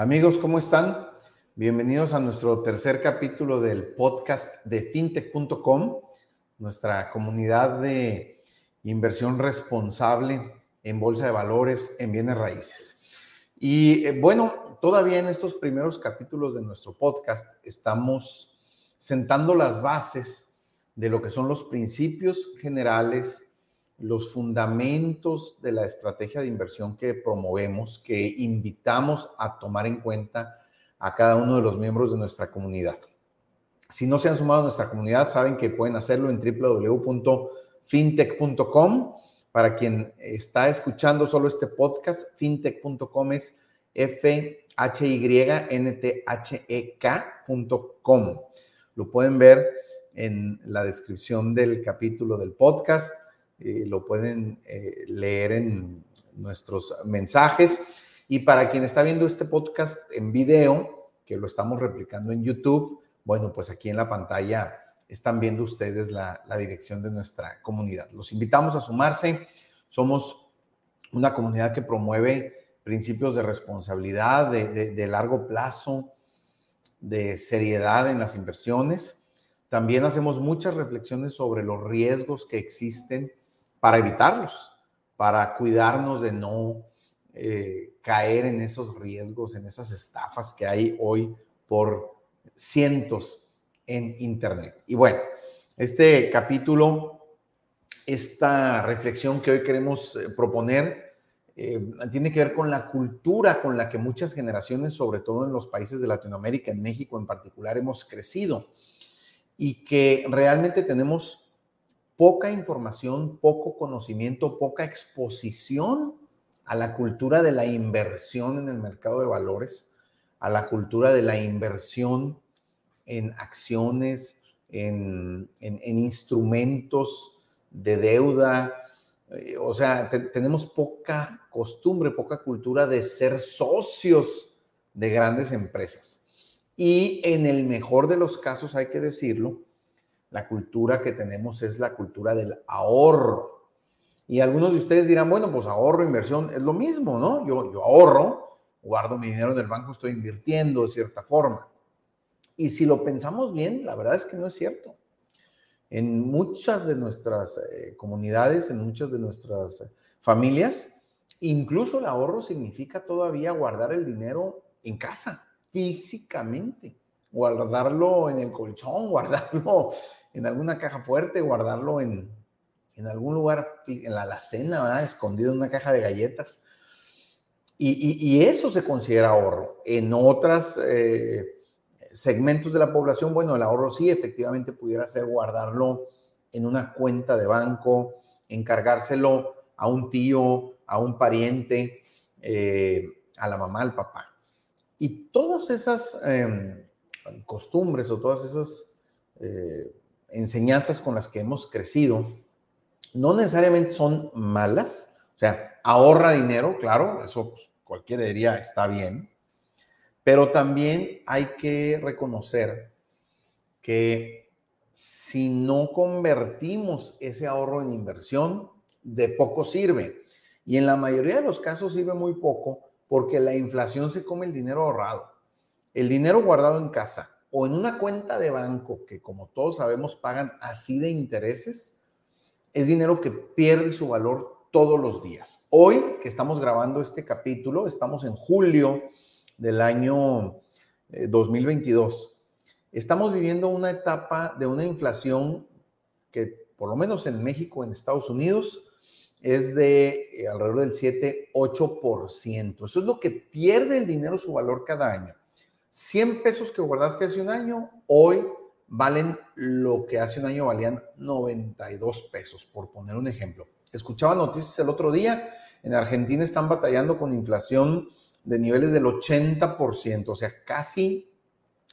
Amigos, ¿cómo están? Bienvenidos a nuestro tercer capítulo del podcast de fintech.com, nuestra comunidad de inversión responsable en bolsa de valores, en bienes raíces. Y eh, bueno, todavía en estos primeros capítulos de nuestro podcast estamos sentando las bases de lo que son los principios generales los fundamentos de la estrategia de inversión que promovemos, que invitamos a tomar en cuenta a cada uno de los miembros de nuestra comunidad. Si no se han sumado a nuestra comunidad, saben que pueden hacerlo en www.fintech.com. Para quien está escuchando solo este podcast, fintech.com es f h y n t h e. Lo pueden ver en la descripción del capítulo del podcast eh, lo pueden eh, leer en nuestros mensajes. Y para quien está viendo este podcast en video, que lo estamos replicando en YouTube, bueno, pues aquí en la pantalla están viendo ustedes la, dirección de nuestra comunidad. Los invitamos a sumarse. Somos una comunidad que promueve principios de responsabilidad, de largo plazo, de seriedad en las inversiones. También hacemos muchas reflexiones sobre los riesgos que existen para evitarlos, para cuidarnos de no eh, caer en esos riesgos, en esas estafas que hay hoy por cientos en Internet. Y bueno, este capítulo, esta reflexión que hoy queremos eh, proponer, eh, tiene que ver con la cultura con la que muchas generaciones, sobre todo en los países de Latinoamérica, en México en particular, hemos crecido y que realmente tenemos poca información, poco conocimiento, poca exposición a la cultura de la inversión en el mercado de valores, a la cultura de la inversión en acciones, en, instrumentos de deuda. Eh, o sea, tenemos poca costumbre, poca cultura de ser socios de grandes empresas. Y en el mejor de los casos, hay que decirlo, la cultura que tenemos es la cultura del ahorro. Y algunos de ustedes dirán, bueno, pues ahorro, inversión, es lo mismo, ¿no? Yo, yo ahorro, guardo mi dinero en el banco, estoy invirtiendo de cierta forma. Y si lo pensamos bien, la verdad es que no es cierto. En muchas de nuestras eh, comunidades, en muchas de nuestras eh, familias, incluso el ahorro significa todavía guardar el dinero en casa, físicamente guardarlo en el colchón, guardarlo en alguna caja fuerte, guardarlo en, algún lugar, en la alacena, escondido en una caja de galletas. Y, eso se considera ahorro. En otros eh, segmentos de la población, bueno, el ahorro sí efectivamente pudiera ser guardarlo en una cuenta de banco, encargárselo a un tío, a un pariente, eh, a la mamá, al papá. Y todas esas em, costumbres o todas esas eh, enseñanzas con las que hemos crecido, no necesariamente son malas, o sea, ahorra dinero, claro, eso pues, cualquiera diría está bien, pero también hay que reconocer que si no convertimos ese ahorro en inversión, de poco sirve. Y en la mayoría de los casos sirve muy poco porque la inflación se come el dinero ahorrado. El dinero guardado en casa o en una cuenta de banco que como todos sabemos pagan así de intereses, es dinero que pierde su valor todos los días. Hoy que estamos grabando este capítulo, estamos en julio del año 2022. Eh, estamos viviendo una etapa de una inflación que por lo menos en México, en Estados Unidos, es de eh, alrededor del 7-8%. Eso es lo que pierde el dinero su valor cada año. 100 pesos que guardaste hace un año, hoy valen lo que hace un año valían 92 pesos, por poner un ejemplo. Escuchaba noticias el otro día, en Argentina están batallando con inflación de niveles del 80%, o sea, casi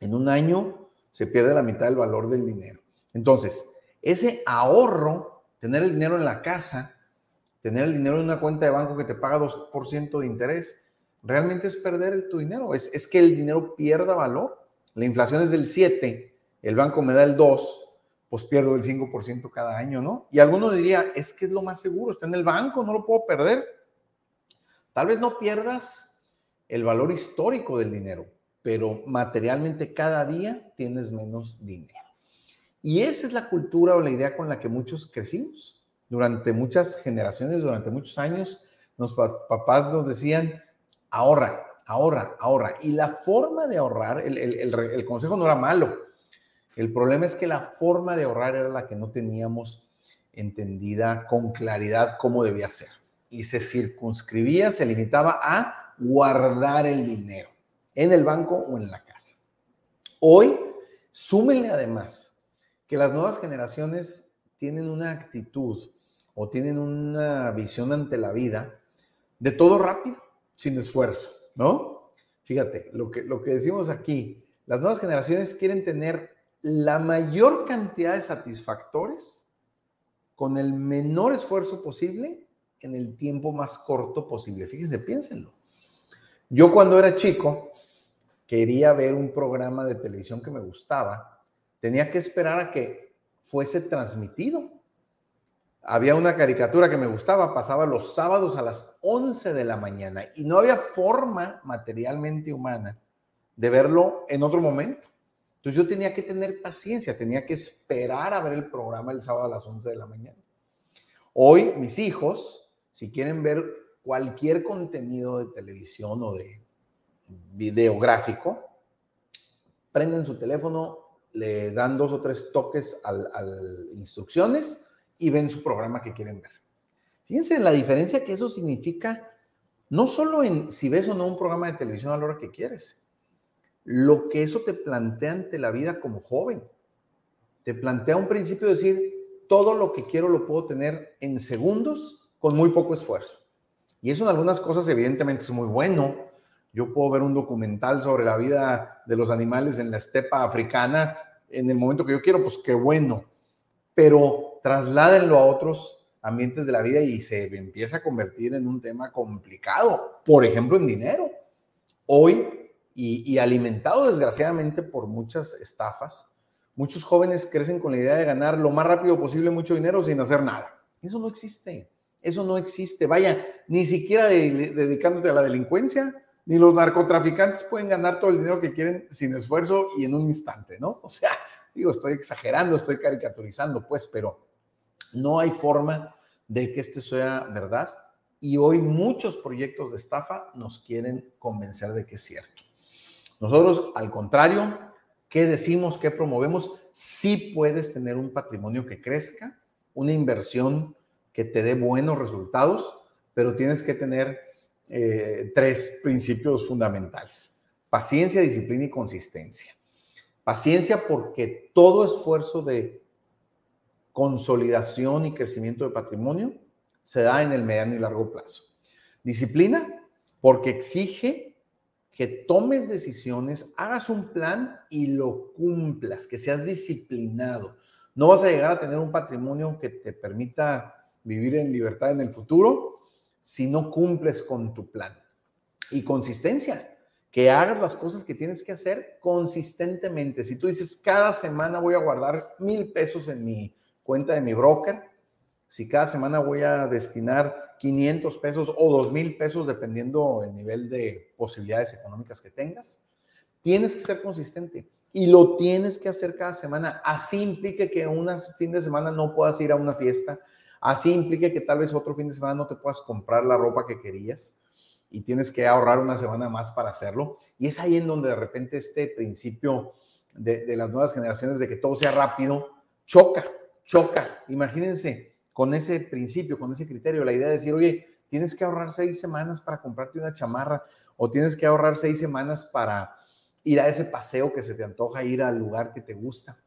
en un año se pierde la mitad del valor del dinero. Entonces, ese ahorro, tener el dinero en la casa, tener el dinero en una cuenta de banco que te paga 2% de interés, realmente es perder tu dinero, es, es que el dinero pierda valor. La inflación es del 7, el banco me da el 2, pues pierdo el 5% cada año, ¿no? Y alguno diría, es que es lo más seguro, está en el banco, no lo puedo perder. Tal vez no pierdas el valor histórico del dinero, pero materialmente cada día tienes menos dinero. Y esa es la cultura o la idea con la que muchos crecimos. Durante muchas generaciones, durante muchos años, los papás nos decían, ahorra, ahorra, ahorra. Y la forma de ahorrar, el, el, consejo no era malo. El problema es que la forma de ahorrar era la que no teníamos entendida con claridad cómo debía ser. Y se circunscribía, se limitaba a guardar el dinero en el banco o en la casa. Hoy, súmenle además que las nuevas generaciones tienen una actitud o tienen una visión ante la vida de todo rápido, sin esfuerzo, ¿no? Fíjate, lo que, lo que decimos aquí, las nuevas generaciones quieren tener la mayor cantidad de satisfactores con el menor esfuerzo posible en el tiempo más corto posible. Fíjense, piénsenlo. Yo cuando era chico quería ver un programa de televisión que me gustaba, tenía que esperar a que fuese transmitido. Había una caricatura que me gustaba, pasaba los sábados a las 11 de la mañana y no había forma materialmente humana de verlo en otro momento. Entonces yo tenía que tener paciencia, tenía que esperar a ver el programa el sábado a las 11 de la mañana. Hoy mis hijos, si quieren ver cualquier contenido de televisión o de video gráfico, prenden su teléfono, le dan dos o tres toques al, al instrucciones y ven su programa que quieren ver. Fíjense la diferencia que eso significa, no solo en si ves o no un programa de televisión a la hora que quieres, lo que eso te plantea ante la vida como joven. Te plantea un principio de decir, todo lo que quiero lo puedo tener en segundos con muy poco esfuerzo. Y eso en algunas cosas evidentemente es muy bueno. Yo puedo ver un documental sobre la vida de los animales en la estepa africana en el momento que yo quiero, pues qué bueno. Pero trasládenlo a otros ambientes de la vida y se empieza a convertir en un tema complicado, por ejemplo, en dinero. Hoy y, alimentado desgraciadamente por muchas estafas, muchos jóvenes crecen con la idea de ganar lo más rápido posible mucho dinero sin hacer nada. Eso no existe. Eso no existe. Vaya, ni siquiera dedicándote a la delincuencia, ni los narcotraficantes pueden ganar todo el dinero que quieren sin esfuerzo y en un instante, ¿no? O sea, digo, estoy exagerando, estoy caricaturizando, pues, pero no hay forma de que esto sea verdad. Y hoy muchos proyectos de estafa nos quieren convencer de que es cierto. Nosotros, al contrario, ¿qué decimos? ¿Qué promovemos? Sí puedes tener un patrimonio que crezca, una inversión que te dé buenos resultados, pero tienes que tener eh, tres principios fundamentales. Paciencia, disciplina y consistencia. Paciencia porque todo esfuerzo de consolidación y crecimiento de patrimonio se da en el mediano y largo plazo. Disciplina porque exige que tomes decisiones, hagas un plan y lo cumplas, que seas disciplinado. No vas a llegar a tener un patrimonio que te permita vivir en libertad en el futuro si no cumples con tu plan. Y consistencia, que hagas las cosas que tienes que hacer consistentemente. Si tú dices, cada semana voy a guardar mil pesos en mi cuenta de mi broker, si cada semana voy a destinar 500 pesos o 2 mil pesos, dependiendo el nivel de posibilidades económicas que tengas, tienes que ser consistente y lo tienes que hacer cada semana. Así implique que un fin de semana no puedas ir a una fiesta, así implique que tal vez otro fin de semana no te puedas comprar la ropa que querías y tienes que ahorrar una semana más para hacerlo. Y es ahí en donde de repente este principio de, de las nuevas generaciones de que todo sea rápido choca, choca. Imagínense, con ese principio, con ese criterio, la idea de decir, oye, tienes que ahorrar seis semanas para comprarte una chamarra o tienes que ahorrar seis semanas para ir a ese paseo que se te antoja, ir al lugar que te gusta.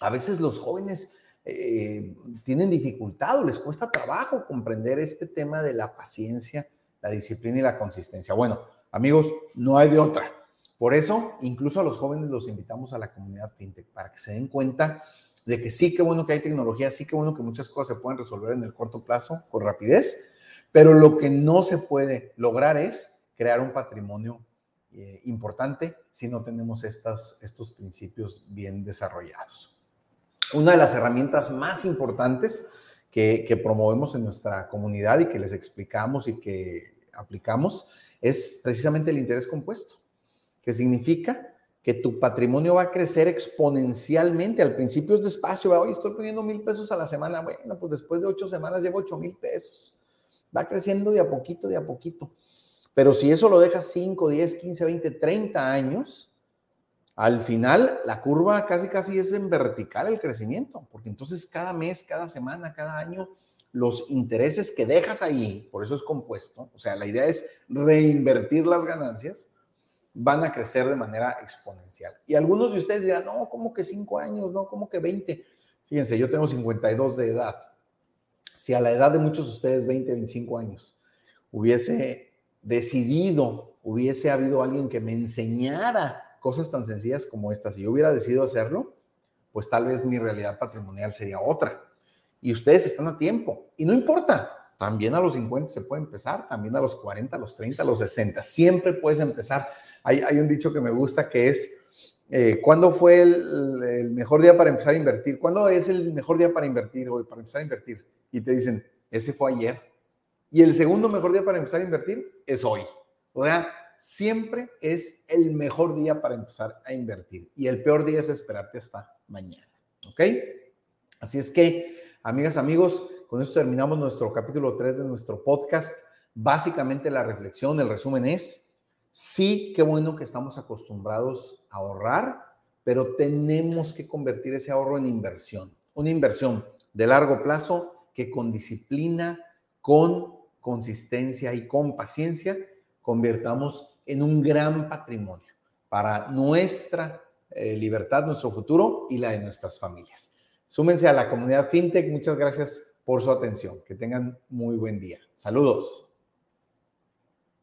A veces los jóvenes eh, tienen dificultad o les cuesta trabajo comprender este tema de la paciencia, la disciplina y la consistencia. Bueno, amigos, no hay de otra. Por eso, incluso a los jóvenes los invitamos a la comunidad FinTech para que se den cuenta de que sí, qué bueno que hay tecnología, sí, qué bueno que muchas cosas se pueden resolver en el corto plazo con rapidez, pero lo que no se puede lograr es crear un patrimonio eh, importante si no tenemos estas, estos principios bien desarrollados. Una de las herramientas más importantes que, que promovemos en nuestra comunidad y que les explicamos y que aplicamos es precisamente el interés compuesto, que significa que tu patrimonio va a crecer exponencialmente. Al principio es despacio, hoy estoy poniendo mil pesos a la semana. Bueno, pues después de ocho semanas llevo ocho mil pesos. Va creciendo de a poquito, de a poquito. Pero si eso lo dejas 5, 10, 15, 20, 30 años, al final la curva casi casi es en vertical el crecimiento, porque entonces cada mes, cada semana, cada año, los intereses que dejas ahí, por eso es compuesto, o sea, la idea es reinvertir las ganancias, van a crecer de manera exponencial. Y algunos de ustedes dirán, no, ¿cómo que 5 años? No, ¿cómo que 20? Fíjense, yo tengo 52 de edad. Si a la edad de muchos de ustedes, 20, 25 años, hubiese decidido, hubiese habido alguien que me enseñara cosas tan sencillas como estas, si yo hubiera decidido hacerlo, pues tal vez mi realidad patrimonial sería otra. Y ustedes están a tiempo. Y no importa, también a los 50 se puede empezar, también a los 40, a los 30, a los 60, siempre puedes empezar. Hay, hay un dicho que me gusta que es, eh, ¿cuándo fue el, el, mejor día para empezar a invertir? ¿Cuándo es el mejor día para invertir o para empezar a invertir? Y te dicen, ese fue ayer. Y el segundo mejor día para empezar a invertir es hoy. O sea, siempre es el mejor día para empezar a invertir. Y el peor día es esperarte hasta mañana. ¿Ok? Así es que, amigas, amigos, con esto terminamos nuestro capítulo 3 de nuestro podcast. Básicamente la reflexión, el resumen es, sí, qué bueno que estamos acostumbrados a ahorrar, pero tenemos que convertir ese ahorro en inversión. Una inversión de largo plazo que con disciplina, con consistencia y con paciencia convirtamos en un gran patrimonio para nuestra eh, libertad, nuestro futuro y la de nuestras familias. Súmense a la comunidad FinTech. Muchas gracias por su atención. Que tengan muy buen día. Saludos.